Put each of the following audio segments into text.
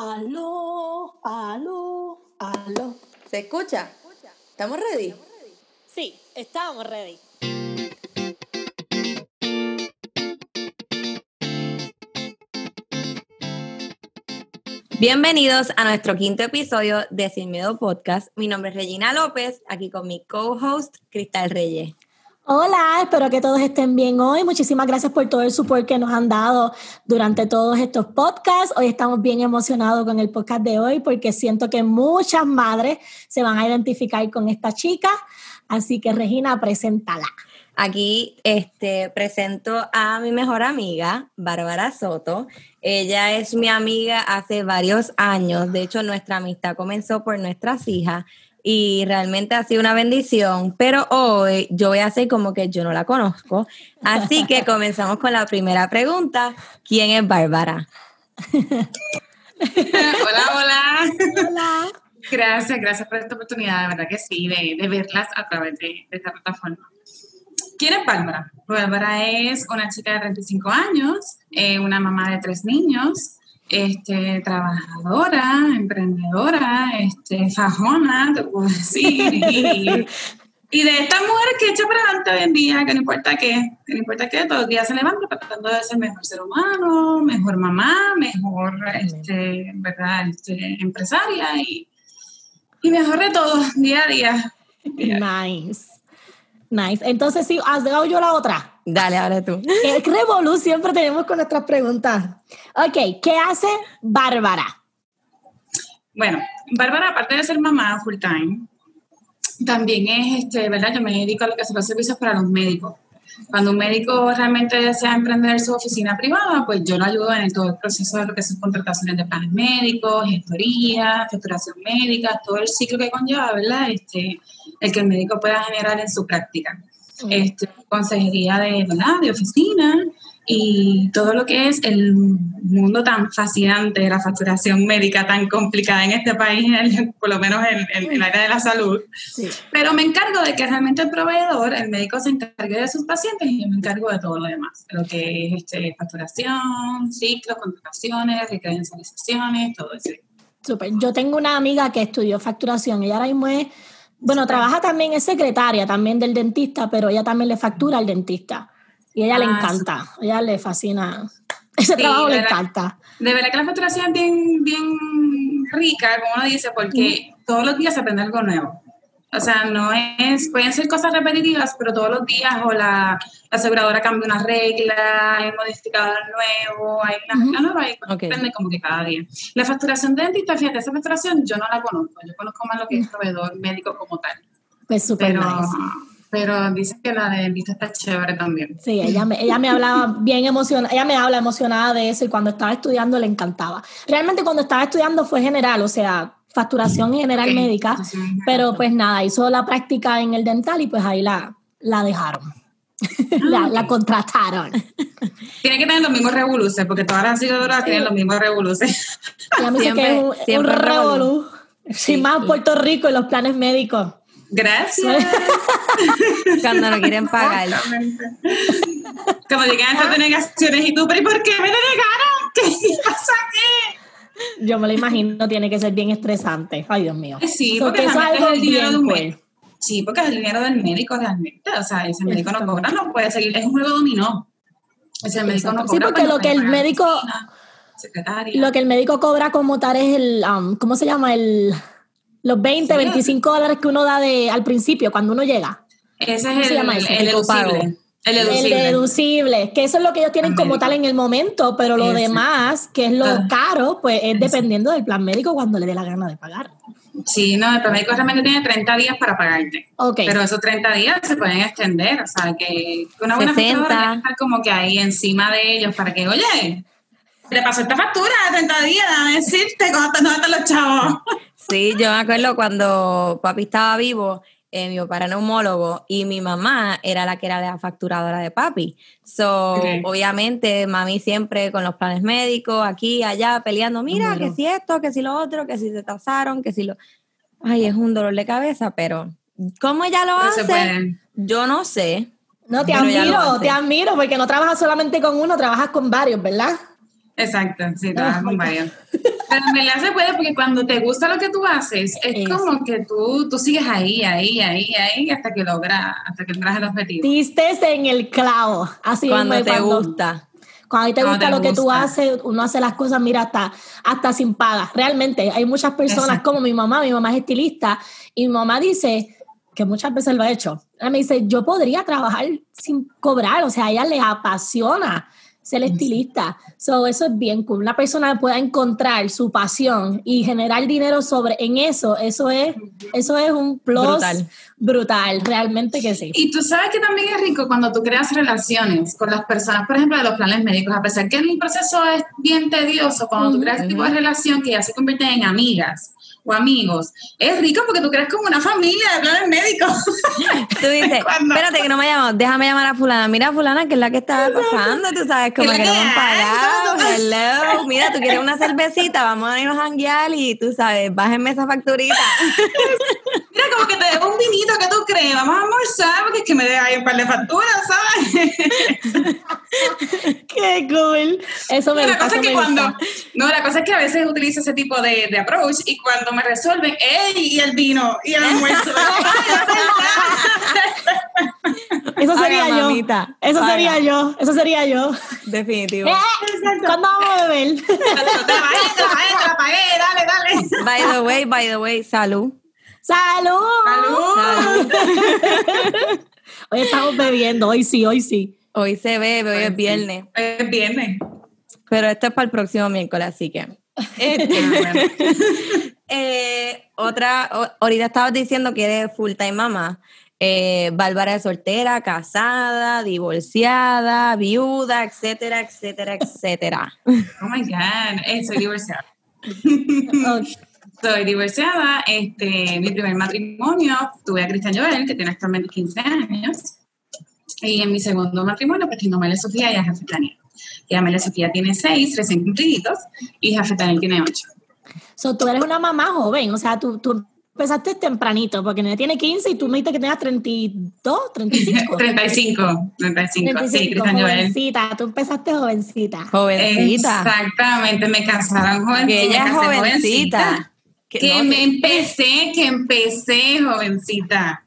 Aló, aló, aló. ¿Se escucha? ¿Estamos ready? Sí, estamos ready. Bienvenidos a nuestro quinto episodio de Sin Miedo Podcast. Mi nombre es Regina López, aquí con mi co-host Cristal Reyes. Hola, espero que todos estén bien hoy. Muchísimas gracias por todo el support que nos han dado durante todos estos podcasts. Hoy estamos bien emocionados con el podcast de hoy porque siento que muchas madres se van a identificar con esta chica. Así que Regina, preséntala. Aquí este, presento a mi mejor amiga, Bárbara Soto. Ella es mi amiga hace varios años. De hecho, nuestra amistad comenzó por nuestras hijas y realmente ha sido una bendición, pero hoy yo voy a hacer como que yo no la conozco. Así que comenzamos con la primera pregunta. ¿Quién es Bárbara? hola, hola. Hola. Gracias, gracias por esta oportunidad, de verdad que sí, de, de verlas a través de, de, esta plataforma. ¿Quién es Bárbara? Bárbara es una chica de 35 años, eh, una mamá de tres niños, este, trabajadora, emprendedora, este, fajona, te puedo decir. Y, de esta mujer que echa para adelante hoy en día, que no importa qué, que no importa qué, todos los días se levanta tratando de ser mejor ser humano, mejor mamá, mejor este, ¿verdad? Este, empresaria y, y mejor de todo, día a día. Nice. Nice. Entonces, sí, has dado yo la otra. Dale, ahora tú. El revolú siempre tenemos con nuestras preguntas. Ok, ¿qué hace Bárbara? Bueno, Bárbara, aparte de ser mamá full time, también es, este, ¿verdad? Yo me dedico a lo que son los servicios para los médicos. Cuando un médico realmente desea emprender su oficina privada, pues yo lo ayudo en todo el proceso de lo que son contrataciones de planes médicos, gestoría, facturación médica, todo el ciclo que conlleva, ¿verdad? Este, el que el médico pueda generar en su práctica. Este, consejería de, ¿verdad? de oficina y todo lo que es el mundo tan fascinante de la facturación médica tan complicada en este país, por lo menos en, en, en el área de la salud. Sí. Pero me encargo de que realmente el proveedor, el médico, se encargue de sus pacientes y yo me encargo de todo lo demás, lo que es este, facturación, ciclos, contrataciones, recredencializaciones, todo eso. Súper. Yo tengo una amiga que estudió facturación y ahora mismo es, bueno, trabaja también, es secretaria también del dentista, pero ella también le factura al dentista. Y a ella ah, le encanta, sí. ella le fascina. Ese sí, trabajo le verdad, encanta. De verdad que la facturación es bien, bien rica, como uno dice, porque todos los días se aprende algo nuevo. O sea, no es, pueden ser cosas repetitivas, pero todos los días o la, la aseguradora cambia una regla, hay un modificador nuevo, hay una regla uh -huh. nueva y okay. aprende como que cada día. La facturación de dentista, fíjate, esa facturación yo no la conozco, yo conozco más lo que es proveedor médico como tal. Pues súper pero, nice. Pero dice que la de dentista está chévere también. Sí, ella me, ella me hablaba bien emocionada, ella me habla emocionada de eso y cuando estaba estudiando le encantaba. Realmente cuando estaba estudiando fue general, o sea, facturación general okay. médica, pero pues nada, hizo la práctica en el dental y pues ahí la, la dejaron. la, la, contrataron. Tiene que tener los mismos revoluces, porque todas las aseguradoras sí. tienen los mismos revoluces. Ya me siempre, que es un, un revolú. Sí, más Puerto Rico y los planes médicos. Gracias. Cuando no quieren pagar. Como llegan esas denegaciones y tú, pero ¿y por qué me denegaron? ¿Qué pasa aquí? Yo me lo imagino, tiene que ser bien estresante. Ay, Dios mío. Sí, porque es, algo el dinero un médico. Sí, porque es el dinero del médico realmente. O sea, ese médico no cobra, no puede seguir. Es un juego dominó. Ese médico no cobra. Sí, porque lo que el médico. Secretaria. Lo que el médico cobra como tal es el. Um, ¿Cómo se llama? El los 20, sí, 25 dólares que uno da de, al principio, cuando uno llega. Ese es el, el, el. El deducible. El deducible, que eso es lo que ellos tienen como médico. tal en el momento, pero lo Ese. demás, que es lo ah. caro, pues es dependiendo del plan médico cuando le dé la gana de pagar. Sí, no, el plan médico realmente tiene 30 días para pagarte. Okay. Pero esos 30 días se pueden extender, o sea, que una buena 60. factura estar como que ahí encima de ellos para que, oye, te pasó esta factura de 30 días, déjame decirte cómo están los chavos. Sí, yo me acuerdo cuando papi estaba vivo, eh, mi papá era neumólogo y mi mamá era la que era la facturadora de papi. So, okay. obviamente, mami siempre con los planes médicos, aquí, allá, peleando, mira, que si esto, que si lo otro, que si se tasaron, que si lo... Ay, es un dolor de cabeza, pero ¿cómo ella lo no hace? Yo no sé. No, te admiro, te admiro, porque no trabajas solamente con uno, trabajas con varios, ¿verdad? Exacto, sí, trabajas con varios. Pero me la se puede porque cuando te gusta lo que tú haces, es como que tú, tú sigues ahí, ahí, ahí, ahí, hasta que logras, hasta que logras el objetivo. Diste en el clavo, así cuando te gusta. Cuando a ti te gusta lo que tú haces, uno hace las cosas, mira, hasta, hasta sin paga. Realmente, hay muchas personas como mi mamá, mi mamá es estilista, y mi mamá dice, que muchas veces lo ha hecho, ella me dice, yo podría trabajar sin cobrar, o sea, a ella le apasiona ser estilista. So, eso es bien cool. Una persona pueda encontrar su pasión y generar dinero sobre en eso, eso es, eso es un plus brutal. brutal, realmente que sí. Y tú sabes que también es rico cuando tú creas relaciones con las personas, por ejemplo, de los planes médicos, a pesar que el proceso es bien tedioso, cuando tú creas tipo de relación que ya se convierten en amigas o amigos. Es rico porque tú crees como una familia de planes médicos. Tú dices, espérate que no me llamo, déjame llamar a fulana. Mira fulana, que es la que está pasando, tú sabes, como que no pagado. Hello, mira, tú quieres una cervecita, vamos a irnos a janguear y tú sabes, bájenme esa facturita. Mira, como que te debo un vinito, ¿qué tú crees? Vamos a almorzar porque es que me deja ahí un par de facturas, ¿sabes? Qué cool. Eso me, no, la cosa es que cuando, No, la cosa es que a veces utilizo ese tipo de, de approach y cuando me resuelven, ¡ey! Y el vino, y el almuerzo. Eso sería yo. Eso sería yo. Eso sería yo. Definitivo. Eh, ¿Cuándo vamos a beber? dale, dale. By the way, by the way, salud. ¡Salud! ¡Salud! hoy estamos bebiendo, hoy sí, hoy sí. Hoy se bebe, hoy es viernes. Hoy es viernes. Pero esto es para el próximo miércoles, así que. Este, eh, otra, ahorita estabas diciendo que eres full time mamá. Eh, Bárbara es soltera, casada, divorciada, viuda, etcétera, etcétera, etcétera. Oh my God, eh, soy divorciada. Soy divorciada. Este, mi primer matrimonio tuve a Cristian Joel, que tiene actualmente 15 años. Y en mi segundo matrimonio, pues tengo a Amelia Sofía y a Jafet Daniel. Y Amelia Sofía tiene 6, recién cumpliditos, y Jafet Daniel tiene 8. So, tú eres una mamá joven, o sea, tú, tú empezaste tempranito, porque no tiene 15 y tú me dijiste que tenías 32, 35. 35, 35, 35 sí, Cristian jovencita, tú empezaste jovencita. Jovencita. Exactamente, me casaron jovencita. Que ella es jovencita. Que, que me empecé, que empecé jovencita.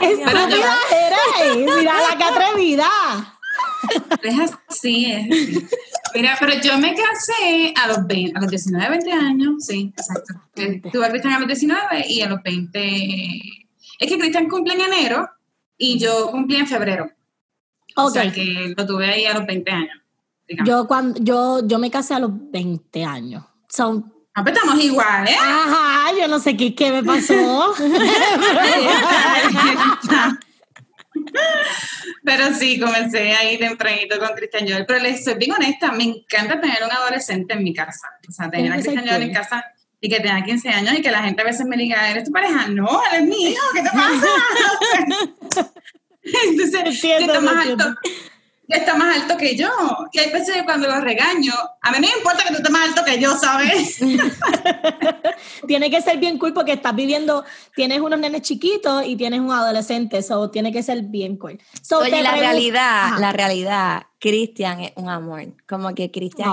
Estúpida eres, mira la que atrevida. Es así, es así. Mira, pero yo me casé a los, 20, a los 19, 20 años, sí, exacto. Tuve a Cristian a los 19 y a los 20... Es que Cristian cumple en enero y yo cumplí en febrero. Okay. O sea que lo tuve ahí a los 20 años. Yo, cuando, yo, yo me casé a los 20 años. Son Ah, pues estamos igual, ¿eh? Ajá, yo no sé qué, qué me pasó. Pero sí, comencé ahí tempranito con Cristian Joel. Pero les soy bien honesta, me encanta tener un adolescente en mi casa. O sea, tener a Cristian Joel en casa y que tenga 15 años y que la gente a veces me diga, ¿eres tu pareja? No, él es mío, ¿qué te pasa? Entonces, entiendo, alto, está más alto que yo. Que hay veces cuando lo regaño, a mí no me importa que tú estés más alto que yo, ¿sabes? tiene que ser bien cool porque estás viviendo, tienes unos nenes chiquitos y tienes un adolescente, eso tiene que ser bien cool. Oye, la realidad, la realidad, Cristian es un amor. Como que Cristian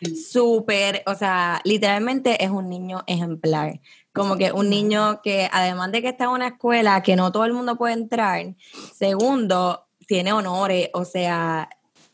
es súper, o sea, literalmente es un niño ejemplar. Como que un niño que, además de que está en una escuela que no todo el mundo puede entrar, segundo, tiene honores, o sea,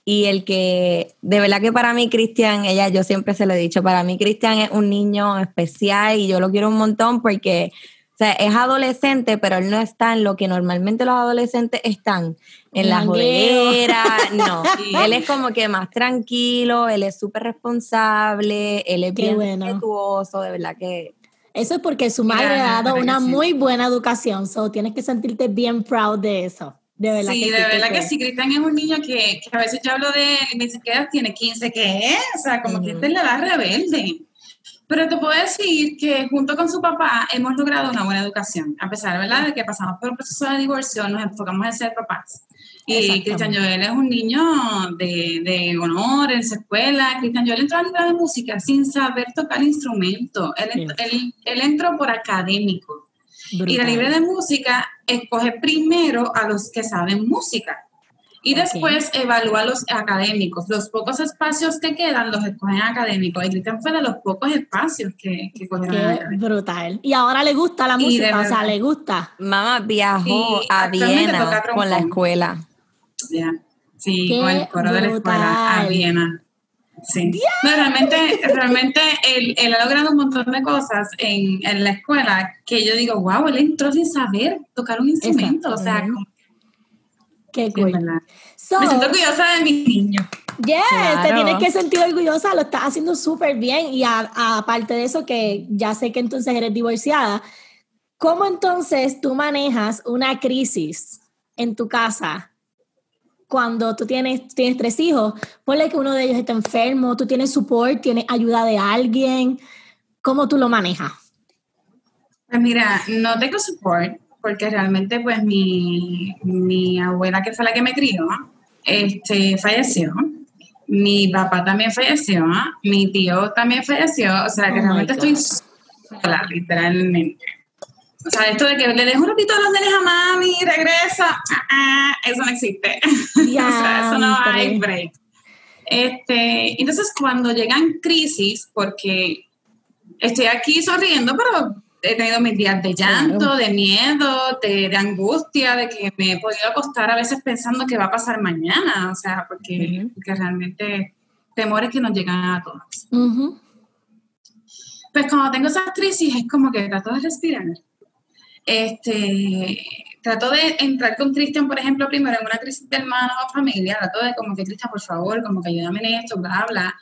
y el que, de verdad que para mí Cristian, ella, yo siempre se lo he dicho, para mí Cristian es un niño especial y yo lo quiero un montón porque, o sea, es adolescente, pero él no está en lo que normalmente los adolescentes están, en la jodera, no, él es como que más tranquilo, él es súper responsable, él es bien respetuoso, de verdad que... Eso es porque su madre ha dado una muy buena educación, so tienes que sentirte bien proud de eso. De verdad sí, que de verdad que sí. Cristian es un niño que, que, a veces yo hablo de me dice que tiene 15, ¿qué es? O sea, como que este es la edad rebelde. Pero te puedo decir que junto con su papá hemos logrado una buena educación, a pesar ¿verdad? de que pasamos por un proceso de divorcio, nos enfocamos en ser papás. Y Cristian Joel es un niño de, de, honor en su escuela. Cristian Joel entró a la de música sin saber tocar instrumento. Él, él, él entró por académico. Y la libre de música escoge primero a los que saben música. Y después evalúa los académicos. Los pocos espacios que quedan los escogen académicos. Y Cristian fue de los pocos espacios que, que cogieron Qué brutal. Y ahora le gusta la música, o sea, le gusta. Mamá viajó a Viena con la escuela. Sí, con el coro de la escuela a Viena. Sí. realmente, realmente él, él, ha logrado un montón de cosas en, en, la escuela que yo digo, wow, él entró sin saber tocar un instrumento. O sea, Qué cool. Me siento orgullosa de mi niño. Yes, te tienes que sentir orgullosa, lo estás haciendo súper bien. Y aparte de eso, que ya sé que entonces eres divorciada, ¿cómo entonces tú manejas una crisis en tu casa cuando tú tienes, tienes tres hijos, ponle que uno de ellos está enfermo, tú tienes support, tienes ayuda de alguien, ¿cómo tú lo manejas? Pues mira, no tengo support porque realmente pues mi, mi abuela que fue la que me crió, este, falleció. Mi papá también falleció, mi tío también falleció, o sea que oh realmente estoy sola, literalmente. O sea, esto de que le dejo un ratito a los nenes a mami y regresa, ah, ah, eso no existe. o sea, eso no hay break. Este, entonces, cuando llegan crisis, porque estoy aquí sonriendo, pero he tenido mis días de llanto, de miedo, de, angustia, de que me he podido acostar a veces pensando que va a pasar mañana, o sea, porque, realmente temores que nos llegan a todos. Pues cuando tengo esas crisis es como que trato de respirar este, trato de entrar con Cristian, por ejemplo, primero en una crisis de hermano o familia, trato de como que, Cristian, por favor, como que ayúdame en esto, bla, bla.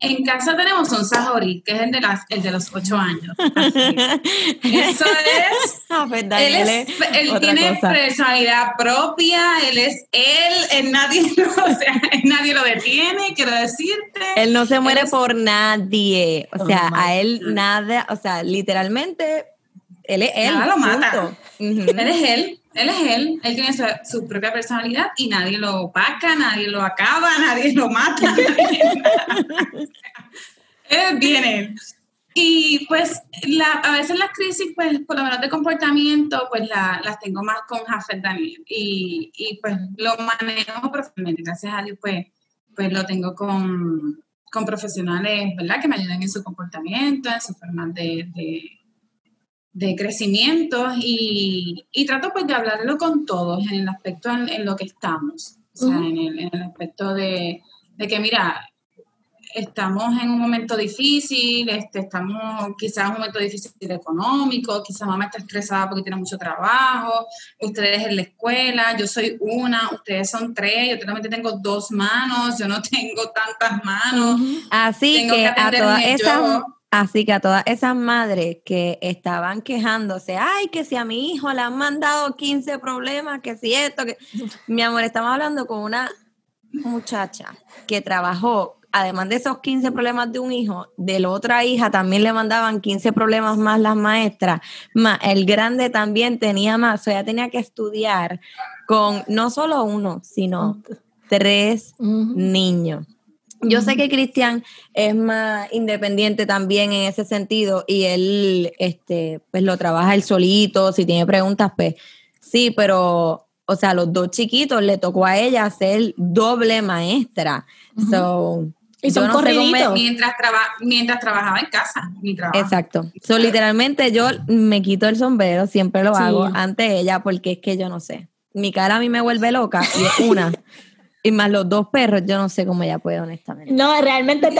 En casa tenemos un Sahori, que es el de, las, el de los ocho años. Eso es. Ah, pues él, él tiene personalidad propia, él es él, nadie, o sea, nadie lo detiene, quiero decirte. Él no se muere por nadie. O sea, oh a él nada, o sea, literalmente él es él. Nada lo mata. Él es él. Él es él, él tiene su, propia personalidad y nadie lo opaca, nadie lo acaba, nadie lo mata. él viene. Y pues a veces las crisis, pues por lo menos de comportamiento, pues las tengo más con Jafet Daniel. Y, y, pues lo manejo profesionalmente, gracias a Dios, pues, pues lo tengo con, con profesionales, ¿verdad? Que me ayudan en su comportamiento, en su forma de de crecimiento y, y, trato pues de hablarlo con todos en el aspecto en, lo que estamos, o sea, en, el, en, el, aspecto de, de, que mira, estamos en un momento difícil, este, estamos quizás en un momento difícil económico, quizás mamá está estresada porque tiene mucho trabajo, ustedes en la escuela, yo soy una, ustedes son tres, yo solamente tengo dos manos, yo no tengo tantas manos. Así que, a todas esas Así que a todas esas madres que estaban quejándose, ay, que si a mi hijo le han mandado 15 problemas, que si esto, que... Mi amor, estamos hablando con una muchacha que trabajó, además de esos 15 problemas de un hijo, de la otra hija también le mandaban 15 problemas más las maestras, más el grande también tenía más, o sea, ella tenía que estudiar con no solo uno, sino tres niños. Yo sé que Cristian es más independiente también en ese sentido y él este, pues lo trabaja él solito, si tiene preguntas, pues sí, pero, o sea, los dos chiquitos le tocó a ella ser doble maestra. so, y son mientras, mientras trabajaba en casa. Mi trabajo. Exacto. So, literalmente yo me quito el sombrero, siempre lo hago ante ella porque es que yo no sé. Mi cara a mí me vuelve loca y es una. Y más los dos perros, yo no sé cómo ella puede, honestamente. No, realmente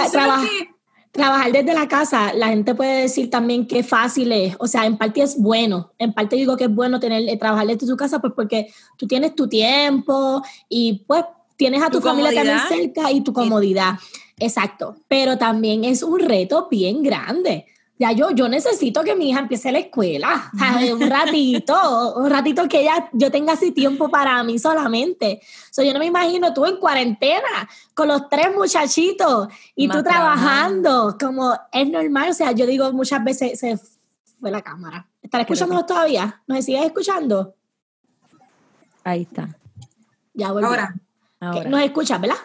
trabajar desde la casa, la gente puede decir también que fácil es. O sea, en parte es bueno. En parte digo que es bueno tener, eh, trabajar desde tu casa, pues porque tú tienes tu tiempo y pues tienes a tu, familia también cerca y tu comodidad. Exacto. Pero también es un reto bien grande ya yo, yo necesito que mi hija empiece la escuela, un ratito, un ratito que ella, yo tenga así tiempo para mí solamente. So, yo no me imagino tú en cuarentena con los tres muchachitos y tú trabajando, como es normal, o sea, yo digo muchas veces se fue la cámara. ¿Estás escuchándonos todavía? ¿Nos sigues escuchando? Ahí está. Ya volví. Ahora. Ahora. Nos escuchas, ¿verdad?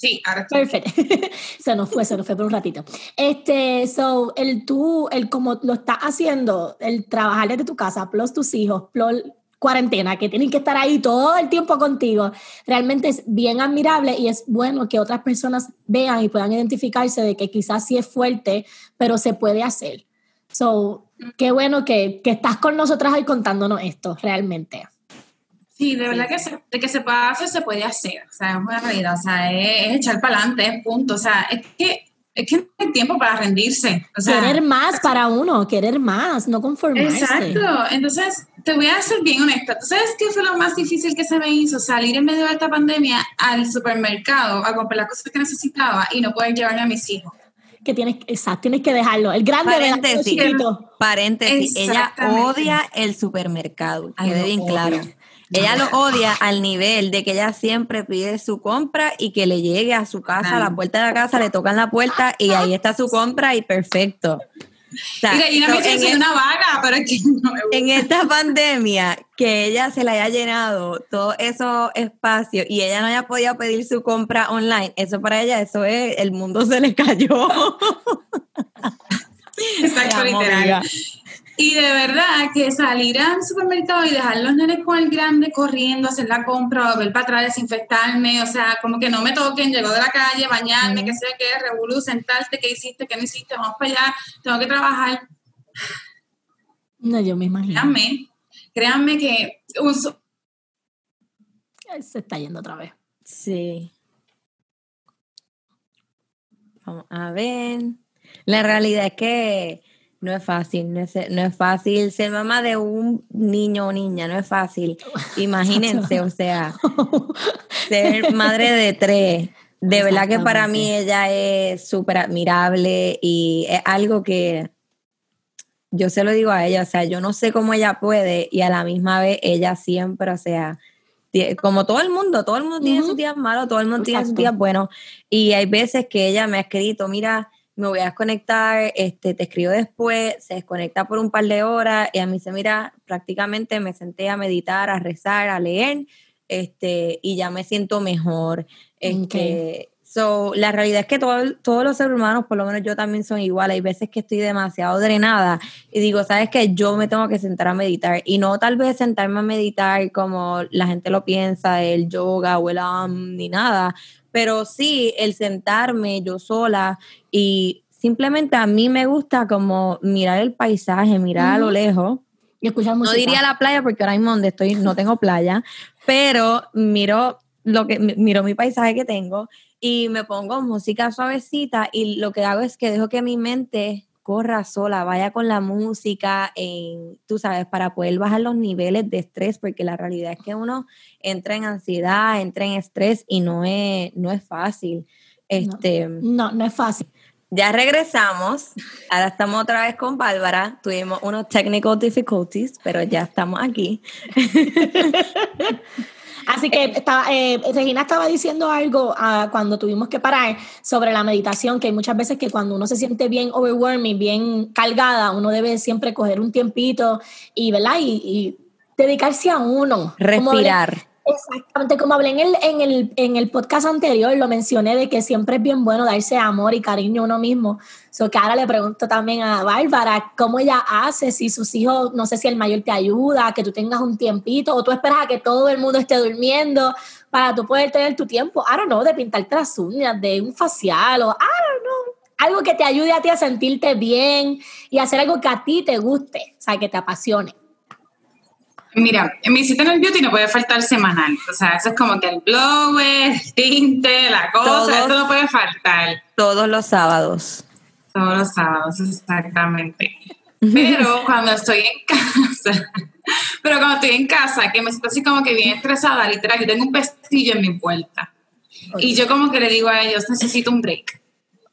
Sí, ahora Perfecto. se nos fue, se nos fue por un ratito. Este, so, el tú, el como lo estás haciendo, el trabajar desde tu casa, plus tus hijos, plus cuarentena, que tienen que estar ahí todo el tiempo contigo. Realmente es bien admirable y es bueno que otras personas vean y puedan identificarse de que quizás sí es fuerte, pero se puede hacer. So, qué bueno que, que estás con nosotras hoy contándonos esto, realmente. Sí, de verdad que se, de que se puede hacer, se puede hacer. O sea, es una realidad. O sea, es, echar para adelante, es punto. O sea, es que, es que no hay tiempo para rendirse. O sea, querer más para uno, querer más, no conformarse. Exacto. Entonces, te voy a ser bien honesta. ¿Tú sabes qué fue lo más difícil que se me hizo? Salir en medio de esta pandemia al supermercado a comprar las cosas que necesitaba y no poder llevarme a mis hijos que tienes, exacto, tienes que dejarlo. El grande paréntesis, paréntesis, ella odia el supermercado, quede bien claro. Ella lo odia al nivel de que ella siempre pide su compra y que le llegue a su casa, a la puerta de la casa, le tocan la puerta y ahí está su compra y perfecto. en, una vaga, pero es que no me En esta pandemia, que ella se le haya llenado todo esos espacios y ella no haya podido pedir su compra online, eso para ella, eso es, el mundo se le cayó. Exacto, literal. Y de verdad que salir al supermercado y dejar los nenes con el grande corriendo, hacer la compra, volver para atrás, desinfectarme, o sea, como que no me toquen, llego de la calle, bañarme, que sé qué, revolú, sentarte, qué hiciste, qué no hiciste, vamos para allá, tengo que trabajar. No, yo me imagino. Créanme, créanme que Se está yendo otra vez. Sí. Vamos a ver. La realidad es que no es fácil, no es, no es fácil ser mamá de un niño o niña, no es fácil. Imagínense, o sea, ser madre de tres. De verdad que para mí ella es súper admirable y es algo que yo se lo digo a ella, o sea, yo no sé cómo ella puede y a la misma vez ella siempre, o sea, como todo el mundo, todo el mundo tiene sus días malos, todo el mundo tiene sus días buenos y hay veces que ella me ha escrito, mira, me voy a desconectar, este, te escribo después, se desconecta por un par de horas y a mí se mira, prácticamente me senté a meditar, a rezar, a leer, este, y ya me siento mejor. Este, So, la realidad es que todos los seres humanos, por lo menos yo también son igual. Hay veces que estoy demasiado drenada y digo, ¿sabes qué? Yo me tengo que sentar a meditar. Y no tal vez sentarme a meditar como la gente lo piensa, el yoga o el am, ni nada, pero sí el sentarme yo sola y simplemente a mí me gusta como mirar el paisaje, mirar a lo lejos. Y escuchar música. No diría la playa porque ahora mismo donde estoy no tengo playa, pero miro lo que miro mi paisaje que tengo y me pongo música suavecita y lo que hago es que dejo que mi mente corra sola, vaya con la música, en, tú sabes, para poder bajar los niveles de estrés, porque la realidad es que uno entra en ansiedad, entra en estrés y no es, no es fácil. Este, no, no, es fácil. Ya regresamos, ahora estamos otra vez con Bárbara, tuvimos unos technical difficulties, pero ya estamos aquí. Así que estaba, eh, Regina estaba diciendo algo ah, cuando tuvimos que parar sobre la meditación, que hay muchas veces que cuando uno se siente bien overwhelming, bien cargada, uno debe siempre coger un tiempito y, ¿verdad? y, dedicarse a uno. Respirar. Exactamente, como hablé en el, en, el, en el podcast anterior, lo mencioné de que siempre es bien bueno darse amor y cariño a uno mismo. So que ahora le pregunto también a Bárbara cómo ella hace, si sus hijos, no sé si el mayor te ayuda, que tú tengas un tiempito, o tú esperas a que todo el mundo esté durmiendo para tú poder tener tu tiempo, I don't know, de pintarte las uñas, de un facial, o I don't know, algo que te ayude a ti a sentirte bien y hacer algo que a ti te guste, o sea, que te apasione. Mira, en mi cita en el beauty no puede faltar semanal. O sea, eso es como que el blower, el tinte, la cosa, eso no puede faltar. Todos los sábados. Todos los sábados, exactamente. Pero cuando estoy en casa, pero cuando estoy en casa, que me siento así como que bien estresada, literal, yo tengo un pestillo en mi puerta. Y yo como que le digo a ellos, necesito un break.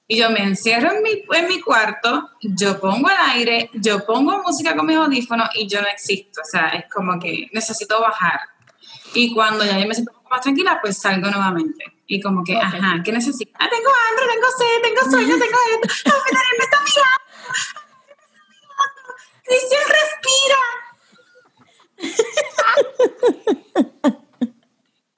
Y yo me encierro en mi, en mi cuarto, yo pongo el aire, yo pongo música con mis audífonos y yo no existo. O sea, es como que necesito bajar. Y cuando ya yo me siento un poco más tranquila, pues salgo nuevamente. Y como que, ajá, ¿qué necesito? Ah, tengo hambre, tengo sed, tengo sueño, tengo esto. Me está mirando. Cristian, respira.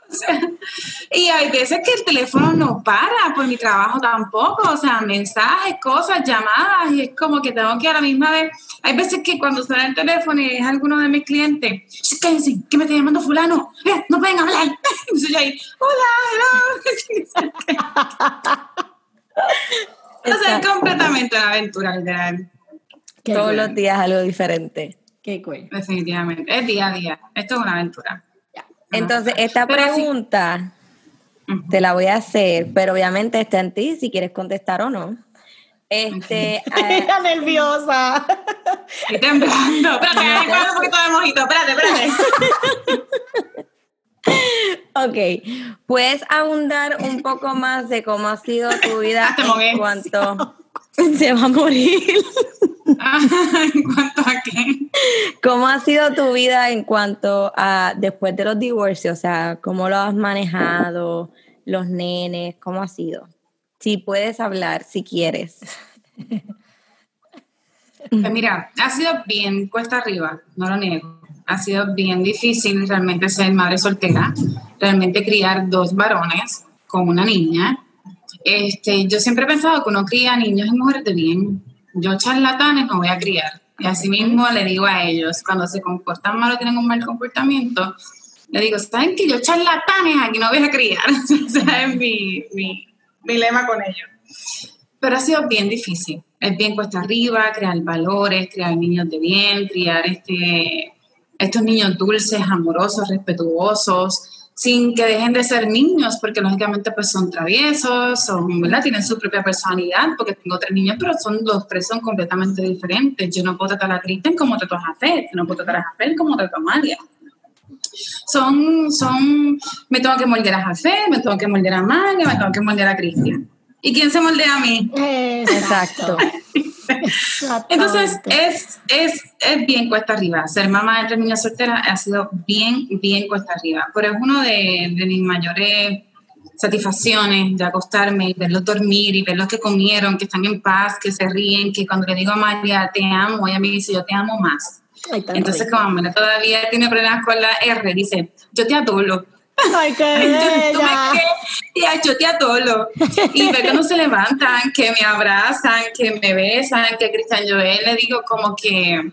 y hay veces que el teléfono no para por mi trabajo tampoco, o sea, mensajes, cosas, llamadas, y es como que tengo que a la misma vez. Hay veces que cuando suena el teléfono y es alguno de mis clientes, cállense, que me está llamando fulano, eh, no pueden hablar. Entonces yo ahí, hola, hola. o sea, es completamente una aventura, literal. Todos los días algo diferente. Qué cool. Definitivamente, es día a día, esto es una aventura. Entonces, esta pregunta te la voy a hacer, pero obviamente está en ti si quieres contestar o no. Este, Está nerviosa. Estoy temblando. Espérate, un poquito de mojito. Espérate, espérate. ok, ¿puedes abundar un poco más de cómo ha sido tu vida en cuanto se va a morir? ¿En cuanto a qué? ¿Cómo ha sido tu vida en cuanto a después de los divorcios? O sea, ¿cómo lo has manejado? Los nenes, ¿cómo ha sido? Si puedes hablar, si quieres. Pues mira, ha sido bien cuesta arriba, no lo niego. Ha sido bien difícil realmente ser madre soltera, realmente criar dos varones con una niña. Este, yo siempre he pensado que uno cría niños y mujeres de bien yo charlatanes no voy a criar. Y así mismo le digo a ellos, cuando se comportan mal o tienen un mal comportamiento, le digo, ¿saben que yo charlatanes aquí no voy a criar? Ese es mi, mi, mi lema con ellos. Pero ha sido bien difícil. Es bien cuesta arriba, crear valores, crear niños de bien, criar este, estos niños dulces, amorosos, respetuosos, sin que dejen de ser niños, porque lógicamente pues son traviesos, son, ¿verdad? Tienen su propia personalidad, porque tengo tres niños, pero son los tres son completamente diferentes. Yo no puedo tratar a Kristen como trato a Jafet, no puedo tratar a Jafet como trato a María. Son, son, me tengo que moldear a Jafet, me tengo que moldear a María, me tengo que moldear a Cristian. ¿Y quién se moldea a mí? Exacto. Entonces, es, es, es, bien cuesta arriba. Ser mamá de tres niñas solteras ha sido bien, bien cuesta arriba. Pero es uno de, de mis mayores satisfacciones de acostarme y verlos dormir y verlos que comieron, que están en paz, que se ríen, que cuando le digo a María, te amo, ella me dice, yo te amo más. Entonces, como María todavía tiene problemas con la R, dice, yo te adoro. Ay, qué bella. yo te adoro. Y ver que no se levantan, que me abrazan, que me besan, que Cristian Joel le digo como que,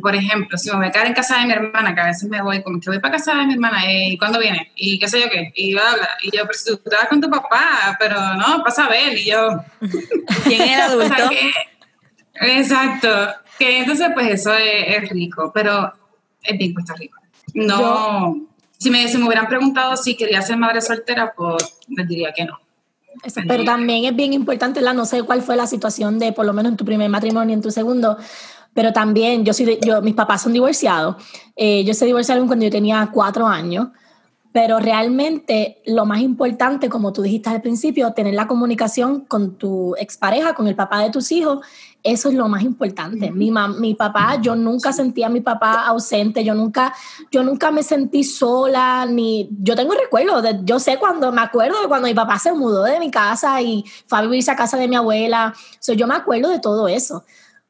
por ejemplo, si me voy a quedar en casa de mi hermana, que a veces me voy, como que voy para casa de mi hermana, ¿y cuándo viene? Y qué sé yo qué, y habla. Y yo, pero si tú estabas con tu papá, pero no, pasa a ver. Y yo, ¿quién era adulto? exacto. Que entonces, pues eso es, rico, pero es bien cuesta arriba. No si me, si me hubieran preguntado si quería ser madre soltera, pues les diría que no. Pero también es bien importante, la no sé cuál fue la situación de, por lo menos en tu primer matrimonio en tu segundo, pero también yo soy, yo, mis papás son divorciados. Eh, yo se divorciaron cuando yo tenía cuatro años, pero realmente lo más importante, como tú dijiste al principio, tener la comunicación con tu expareja, con el papá de tus hijos eso es lo más importante. mi, mi papá, yo nunca sentí a mi papá ausente, yo nunca, yo nunca me sentí sola, ni, yo tengo recuerdos, de, yo sé cuando, me acuerdo de cuando mi papá se mudó de mi casa y fue a vivirse a casa de mi abuela, so, yo me acuerdo de todo eso.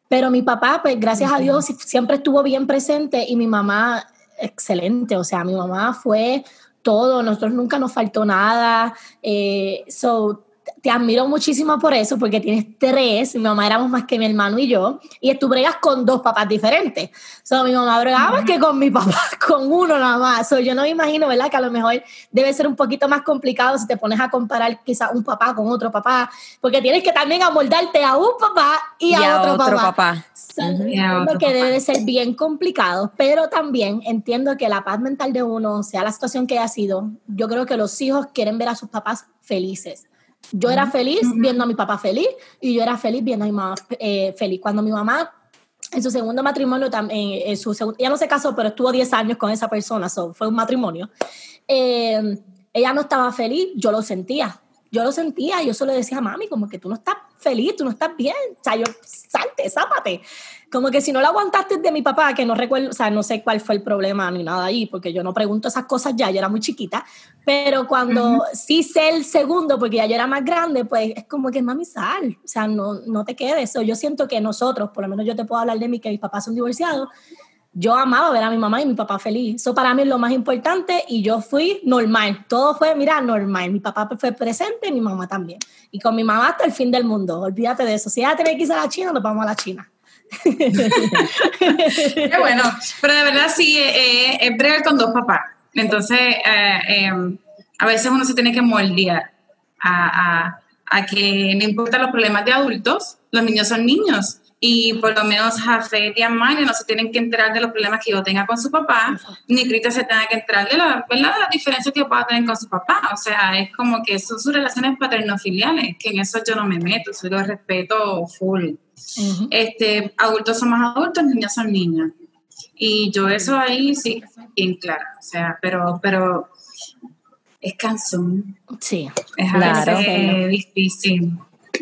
Pero mi papá, pues gracias a Dios, siempre estuvo bien presente y mi mamá, excelente, o sea, mi mamá fue todo, nosotros nunca nos faltó nada, eh, so, te admiro muchísimo por eso, porque tienes tres, mi mamá éramos más que mi hermano y yo, y tú bregas con dos papás diferentes. So, mi mamá bregaba más que con mi papá, con uno nada más. So, yo no me imagino, ¿verdad? Que a lo mejor debe ser un poquito más complicado si te pones a comparar quizás un papá con otro papá, porque tienes que también amoldarte a un papá y, a, otro, papá. Entiendo que debe de ser bien complicado, pero también entiendo que la paz mental de uno, sea la situación que haya sido, yo creo que los hijos quieren ver a sus papás felices. Yo era feliz viendo a mi papá feliz y yo era feliz viendo a mi mamá eh, feliz. Cuando mi mamá, en su segundo matrimonio, también, en su segundo, ella no se casó, pero estuvo 10 años con esa persona, fue un matrimonio. Eh, ella no estaba feliz, yo lo sentía. Yo lo sentía, yo solo decía, mami, como que tú no estás feliz, tú no estás bien. O sea, yo, salte, zápate. Como que si no lo aguantaste de mi papá, que no recuerdo, o sea, no sé cuál fue el problema ni nada ahí, porque yo no pregunto esas cosas ya, yo era muy chiquita, pero cuando sí sé el segundo, porque ya yo era más grande, pues es como que mami sal, o sea, no, no te quedes. yo siento que nosotros, por lo menos yo te puedo hablar de mí, que mis papás son divorciados, yo amaba ver a mi mamá y mi papá feliz. Eso para mí es lo más importante y yo fui normal. Todo fue, mira, normal. Mi papá fue presente y mi mamá también. Y con mi mamá hasta el fin del mundo. Olvídate de eso. Si ella tiene que irse a la China, nos vamos a la China. Qué bueno. Pero de verdad sí, eh, eh, es breve con dos papás. Entonces, eh, em, a veces uno se tiene que moldear a, a que no importa los problemas de adultos, los niños son niños y por lo menos Jafet y Amalia no se tienen que enterar de los problemas que yo tenga con su papá, ni Crita se tenga que enterar de la, ¿verdad? las diferencias que yo pueda tener con su papá. O sea, es como que son sus relaciones paterno-filiales, que en eso yo no me meto, yo lo respeto full. este, adultos son más adultos, niñas son niñas. Y yo eso ahí sí, bien claro. O sea, pero, pero es cansón. Sí, es claro, difícil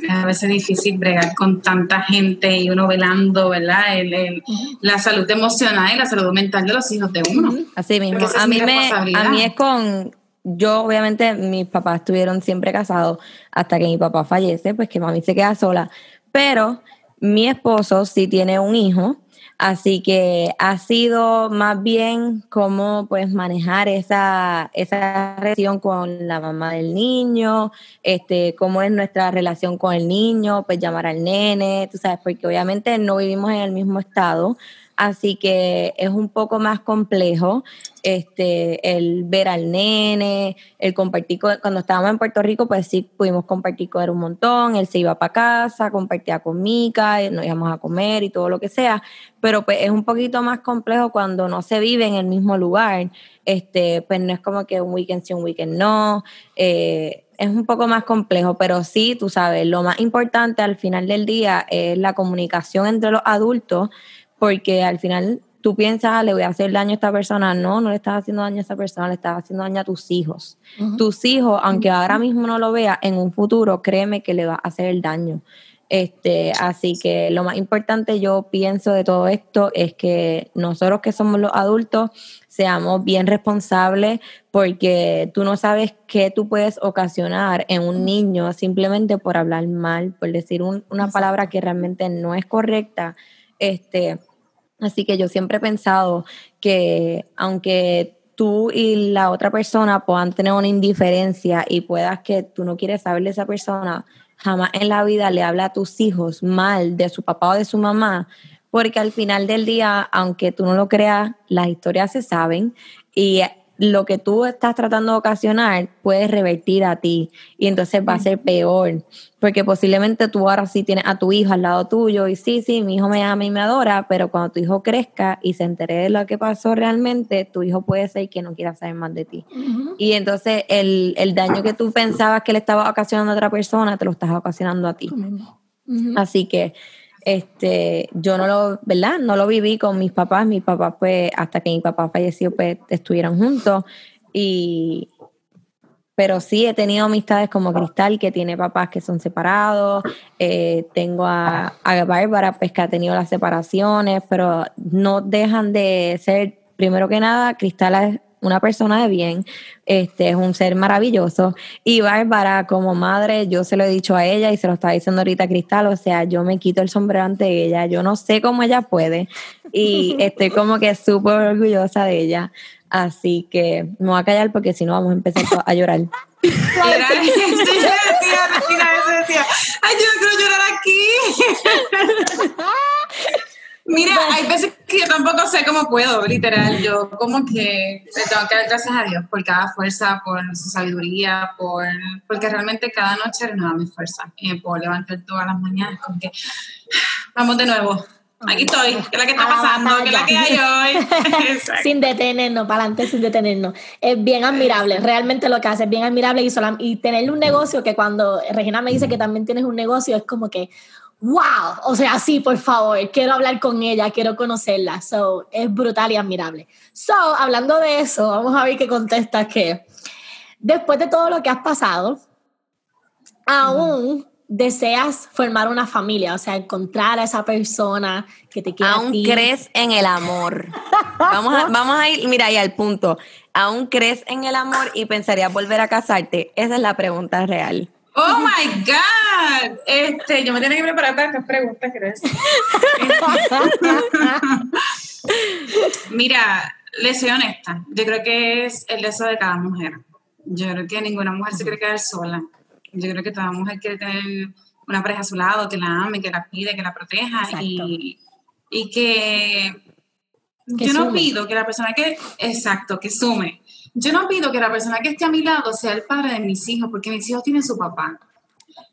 a veces difícil bregar con tanta gente y uno velando, ¿verdad? El, la salud emocional y la salud mental de los hijos de uno. Así mismo. A mí, me, a mí es con, yo obviamente mis papás estuvieron siempre casados hasta que mi papá fallece, pues que mami se queda sola, pero mi esposo sí tiene un hijo Así que ha sido más bien cómo pues manejar esa, esa relación con la mamá del niño, este, cómo es nuestra relación con el niño, pues llamar al nene, tú sabes, porque obviamente no vivimos en el mismo estado, así que es un poco más complejo este, el ver al nene, el compartir, cuando estábamos en Puerto Rico, pues sí pudimos compartir con él un montón, él se iba para casa, compartía con Mica, nos íbamos a comer y todo lo que sea, pero pues es un poquito más complejo cuando no se vive en el mismo lugar, este, pues no es como que un weekend sí, un weekend no, eh, es un poco más complejo, pero sí, tú sabes, lo más importante al final del día es la comunicación entre los adultos, porque al final tú piensas, ah, le voy a hacer daño a esta persona. No, no le estás haciendo daño a esa persona, le estás haciendo daño a tus hijos. Tus hijos, aunque ahora mismo no lo vea, en un futuro, créeme que le va a hacer el daño. Este, así que lo más importante yo pienso de todo esto es que nosotros que somos los adultos seamos bien responsables porque tú no sabes qué tú puedes ocasionar en un niño simplemente por hablar mal, por decir una palabra que realmente no es correcta. Este, Así que yo siempre he pensado que aunque tú y la otra persona puedan tener una indiferencia y puedas que tú no quieres saber de esa persona, jamás en la vida le habla a tus hijos mal de su papá o de su mamá, porque al final del día, aunque tú no lo creas, las historias se saben y lo que tú estás tratando de ocasionar puede revertir a ti y entonces va a ser peor, porque posiblemente tú ahora sí tienes a tu hijo al lado tuyo y sí, sí, mi hijo me ama y me adora, pero cuando tu hijo crezca y se entere de lo que pasó realmente, tu hijo puede ser que no quiera saber más de ti. Y entonces el, el, daño que tú pensabas que le estaba ocasionando a otra persona, te lo estás ocasionando a ti. Así que este, yo no lo, ¿verdad? No lo viví con mis papás. Mis papás, pues, hasta que mi papá falleció, pues, estuvieron juntos. Y, pero sí he tenido amistades como Cristal, que tiene papás que son separados. Eh, tengo a, a Bárbara, pues, que ha tenido las separaciones, pero no dejan de ser, primero que nada, Cristal es una persona de bien, este es un ser maravilloso. Y Bárbara, como madre, yo se lo he dicho a ella y se lo está diciendo ahorita Cristal, o sea, yo me quito el sombrero ante ella, yo no sé cómo ella puede y estoy como que súper orgullosa de ella. Así que me voy a callar porque si no vamos a empezar a llorar. Ay, yo no quiero llorar aquí. Mira, hay veces que yo tampoco sé cómo puedo, literal. Yo como que tengo que dar gracias a Dios por cada fuerza, por su sabiduría, por porque realmente cada noche renueva mi fuerza. Y me puedo levantar todas las mañanas con que vamos de nuevo. Aquí estoy, ¿qué es la que está pasando? ¿Qué es la que hay hoy? sin detenernos, para adelante, sin detenernos. Es bien admirable, realmente lo que hace es bien admirable y, y tener un negocio que cuando Regina me dice que también tienes un negocio es como que, wow, o sea, sí, por favor, quiero hablar con ella, quiero conocerla. So, es brutal y admirable. So, hablando de eso, vamos a ver qué contesta que después de todo lo que has pasado, aún deseas formar una familia, o sea, encontrar a esa persona que te quiera. Aún crees en el amor. vamos, a, vamos a ir, mira, ahí al punto. ¿Aún crees en el amor y pensarías volver a casarte? Esa es la pregunta real. Oh my God. Este, yo me tenía que preparar para estas preguntas, ¿crees? Mira, le soy honesta. Yo creo que es el deseo de cada mujer. Yo creo que ninguna mujer se quiere quedar sola. Yo creo que toda mujer quiere tener una pareja a su lado, que la ame, que la cuide, que la proteja y, y, que, yo no pido que la persona que, exacto, que sume. Yo no pido que la persona que esté a mi lado sea el padre de mis hijos, porque mis hijos tienen su papá.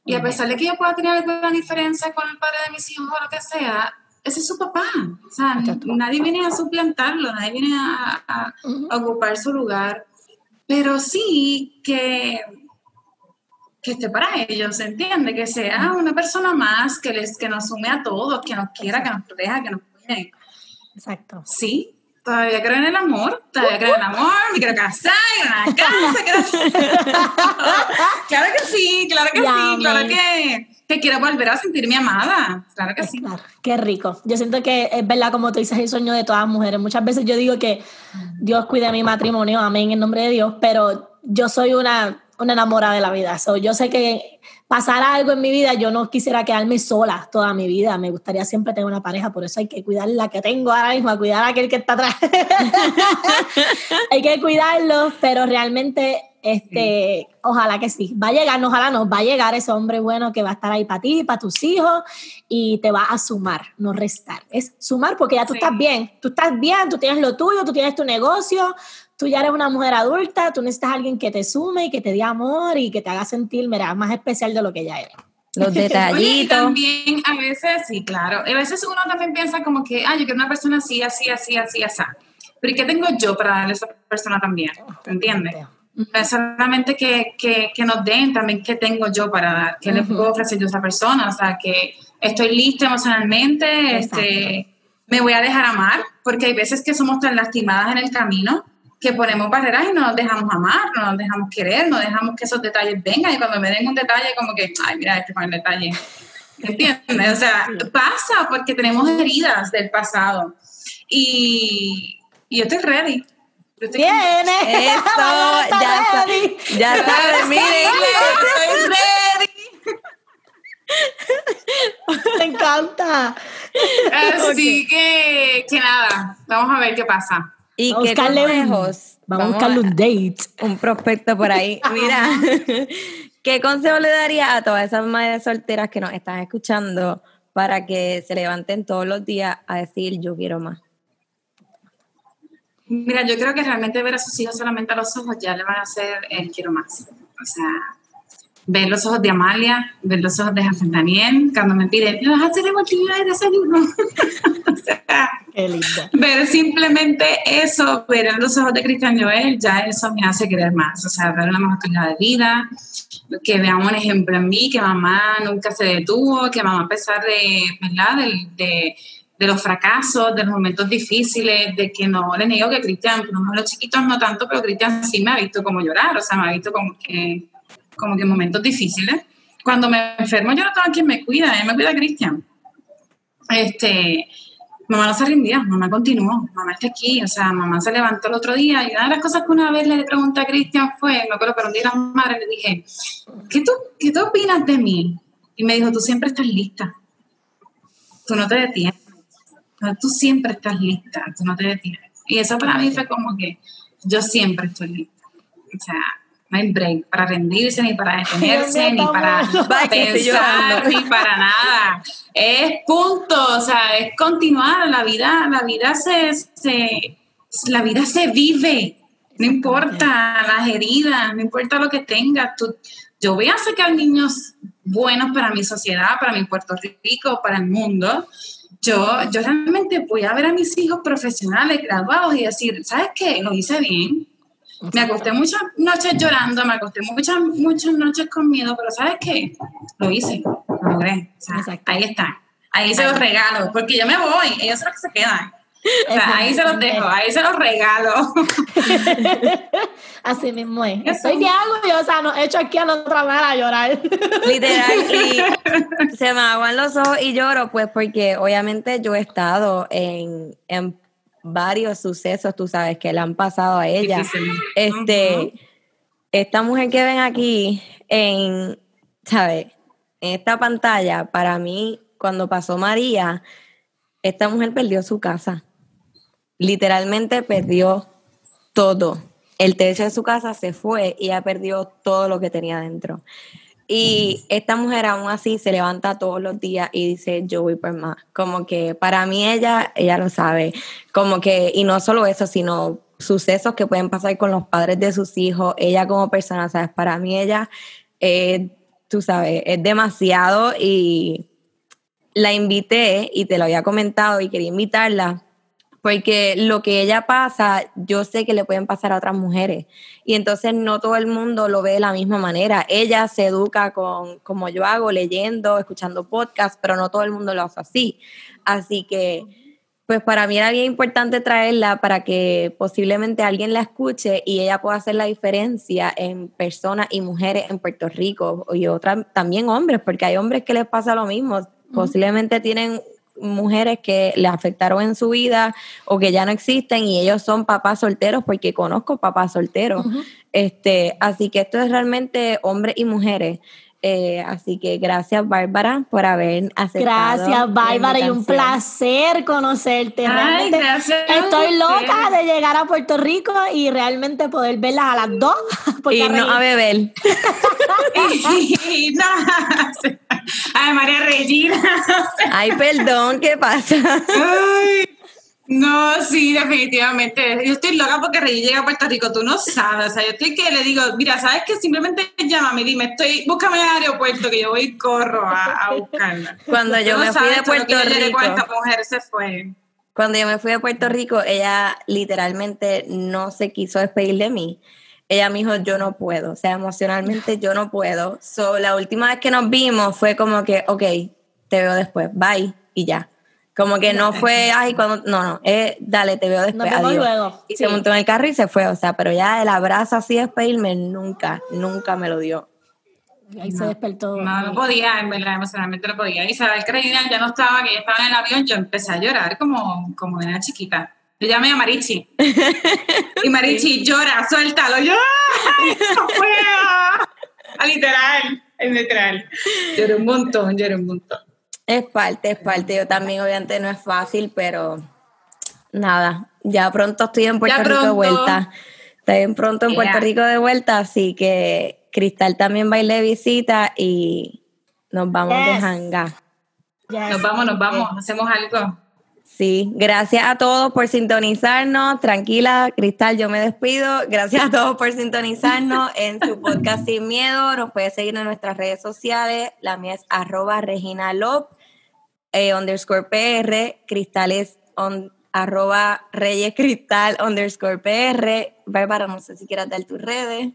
Y a pesar de que yo pueda tener alguna diferencia con el padre de mis hijos o lo que sea, ese es su papá. O sea, nadie viene a suplantarlo, nadie viene a, ocupar su lugar. Pero sí que, que esté para ellos, ¿entiende? Que sea una persona más que, les, que nos sume a todos, que nos quiera, que nos proteja, que nos cuide. Exacto. Sí, todavía creo en el amor, todavía creo en el amor, me quiero casar, en una casa. claro que sí, claro que sí, claro que que quiero volver a sentirme amada. Claro que sí. qué rico. Yo siento que es verdad, como tú dices, el sueño de todas las mujeres. Muchas veces yo digo que Dios cuida mi matrimonio, amén, en nombre de Dios, pero yo soy una, una enamorada de la vida. So, yo sé que pasar algo en mi vida, yo no quisiera quedarme sola toda mi vida. Me gustaría siempre tener una pareja, por eso hay que cuidar la que tengo ahora mismo, cuidar a aquel que está atrás. hay que cuidarlo, pero realmente este, ojalá que sí. Va a llegar, ojalá no, va a llegar ese hombre bueno que va a estar ahí para ti, para tus hijos y te va a sumar, no restar. Es sumar porque ya tú estás bien, tú estás bien, tú tienes lo tuyo, tú tienes tu negocio, tú ya eres una mujer adulta, tú necesitas a alguien que te sume y que te dé amor y que te haga sentir, mira, más especial de lo que ya eres. Los detallitos. también a veces, sí, claro, a veces uno también piensa como que, ah, yo quiero una persona así, así, así, así, así. Pero ¿y qué tengo yo para darle a esa persona también? ¿Entiendes? No es solamente que, que, que, nos den, también qué tengo yo para dar, qué le puedo ofrecer yo a esa persona, o sea, que estoy lista emocionalmente, este, me voy a dejar amar, porque hay veces que somos tan lastimadas en el camino que ponemos barreras y no nos dejamos amar, no nos dejamos querer, no dejamos que esos detalles vengan y cuando me den un detalle como que, ay, mira, este fue el detalle. ¿Entiendes? O sea, pasa porque tenemos heridas del pasado. Y, y yo estoy ready. Viene. Esto, ya, sabe, ya sabes, miren. Estoy ready. Me encanta. Así que, que nada, vamos a ver qué pasa. Y qué consejos. Vamos, a buscarle un date. Un prospecto por ahí. Mira, ¿qué consejo le daría a todas esas madres solteras que nos están escuchando para que se levanten todos los días a decir yo quiero más? Mira, yo creo que realmente ver a sus hijos solamente a los ojos ya le van a hacer el quiero más. O sea, ver los ojos de Amalia, ver los ojos de Jafet Daniel, cuando me pide, ¿me vas a hacer emotiva de desayuno? o sea, Qué linda. ver simplemente eso, ver los ojos de Cristian Joel, ya eso me hace querer más. O sea, ver una mejor calidad de vida, que vean un ejemplo en mí, que mamá nunca se detuvo, que mamá a pesar de, ¿verdad? de de los fracasos, de los momentos difíciles, de que no le niego que Cristian, por los chiquitos no tanto, pero Cristian sí me ha visto como llorar, o sea, me ha visto como que, como que en momentos difíciles. Cuando me enfermo, yo no tengo a quien me cuida, me cuida Cristian. Este, mamá no se rindió, mamá continuó, mamá está aquí, o sea, mamá se levantó el otro día y una de las cosas que una vez le pregunté a Cristian fue, me acuerdo, pero un día la madre le dije, ¿qué tú, ¿qué tú opinas de mí? Y me dijo, tú siempre estás lista, tú no te detienes tú siempre estás lista, tú no te detienes. Y eso para mí fue como que yo siempre estoy lista. O sea, no hay break para rendirse, ni para detenerse, ni para pensar, ni para nada. Es punto, o sea, es continuar. La vida, la vida se, se la vida se vive. No importa las heridas, no importa lo que tengas. Tú, yo voy a sacar niños buenos para mi sociedad, para mi Puerto Rico, para el mundo yo, yo realmente voy a ver a mis hijos profesionales, graduados y decir, ¿sabes qué? Lo hice bien. Me acosté muchas noches llorando, me acosté muchas, muchas noches con miedo, pero ¿sabes qué? Lo hice, lo logré. ahí está. Ahí se los regalo, porque yo me voy, ellos son los que se quedan ahí se los dejo, ahí se los regalo. Así mismo es. Estoy bien yo, o sea, no, he hecho aquí a la otra a llorar. Literal, y se me aguan los ojos y lloro, pues porque obviamente yo he estado en, en varios sucesos, tú sabes, que le han pasado a ella. Este, esta mujer que ven aquí en, ¿sabes? En esta pantalla, para mí, cuando pasó María, esta mujer perdió su casa literalmente perdió todo. El techo de su casa se fue y ella perdió todo lo que tenía dentro. Y esta mujer aún así se levanta todos los días y dice, yo voy por más. Como que para mí ella, ella lo sabe. Como que, y no solo eso, sino sucesos que pueden pasar con los padres de sus hijos. Ella como persona, ¿sabes? Para mí ella, tú sabes, es demasiado y la invité y te lo había comentado y quería invitarla porque lo que ella pasa, yo sé que le pueden pasar a otras mujeres. Y entonces no todo el mundo lo ve de la misma manera. Ella se educa con, como yo hago, leyendo, escuchando podcasts, pero no todo el mundo lo hace así. Así que, pues para mí era bien importante traerla para que posiblemente alguien la escuche y ella pueda hacer la diferencia en personas y mujeres en Puerto Rico y otras también hombres, porque hay hombres que les pasa lo mismo. Posiblemente tienen mujeres que le afectaron en su vida o que ya no existen y ellos son papás solteros porque conozco papás solteros. este, así que esto es realmente hombres y mujeres. Eh, así que gracias, Bárbara, por haber aceptado. Gracias, Bárbara, y un placer conocerte. estoy loca de llegar a Puerto Rico y realmente poder verlas a las dos. Y no a beber. Ay, María Regina. Ay, perdón, ¿qué pasa? Ay. No, sí, definitivamente. Yo estoy loca porque Rey llega a Puerto Rico, tú no sabes. O sea, yo estoy que le digo, mira, ¿sabes qué? Simplemente llámame, dime, estoy, búscame al aeropuerto que yo voy y corro a, buscarla. Cuando yo me fui de Puerto Rico. Esta mujer se fue. Cuando yo me fui de Puerto Rico, ella literalmente no se quiso despedir de mí. Ella me dijo, yo no puedo, o sea, emocionalmente yo no puedo. So, la última vez que nos vimos fue como que, ok, te veo después, bye, y ya. Como que no fue, ay, cuando, no, no, eh, dale, te veo después, adiós. Y se montó en el carro y se fue, o sea, pero ya el abrazo así de despedirme nunca, nunca me lo dio. Ahí se despertó. No, no podía, en verdad, emocionalmente no podía. Isabel Creína ya no estaba, que ya estaba en el avión, yo empecé a llorar como, como de una chiquita. Yo llamé a Marichi. y Marichi llora, suéltalo. Yo, no puedo. A literal, literal. Lloré un montón, lloré un montón. Es parte, es parte. Yo también, obviamente, no es fácil, pero nada. Ya pronto estoy en Puerto Rico de vuelta. Estoy pronto en Puerto Rico de vuelta, así que Cristal también va de visita y nos vamos de hanga. Nos vamos, nos vamos, hacemos algo. Sí, gracias a todos por sintonizarnos. Tranquila, Cristal, yo me despido. Gracias a todos por sintonizarnos en su podcast Sin Miedo. Nos puede seguir en nuestras redes sociales. La mía es arroba Regina eh, underscore PR, cristales on, arroba Reyes Cristal underscore PR. Bárbara, no sé si quieras dar tus redes.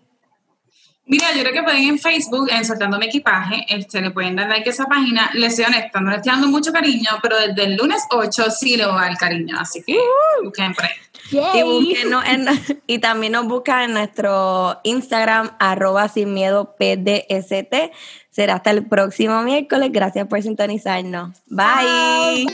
Mira, yo creo que pueden en Facebook, en Soltando mi equipaje, este, le pueden dar like a esa página. Les soy honesta, no le estoy dando mucho cariño, pero desde el lunes 8 sí le voy a dar cariño, así que busquen por ahí. Y, y, también nos buscan en nuestro Instagram, arroba sin miedo PDST. Será hasta el próximo miércoles. Gracias por sintonizarnos. Bye.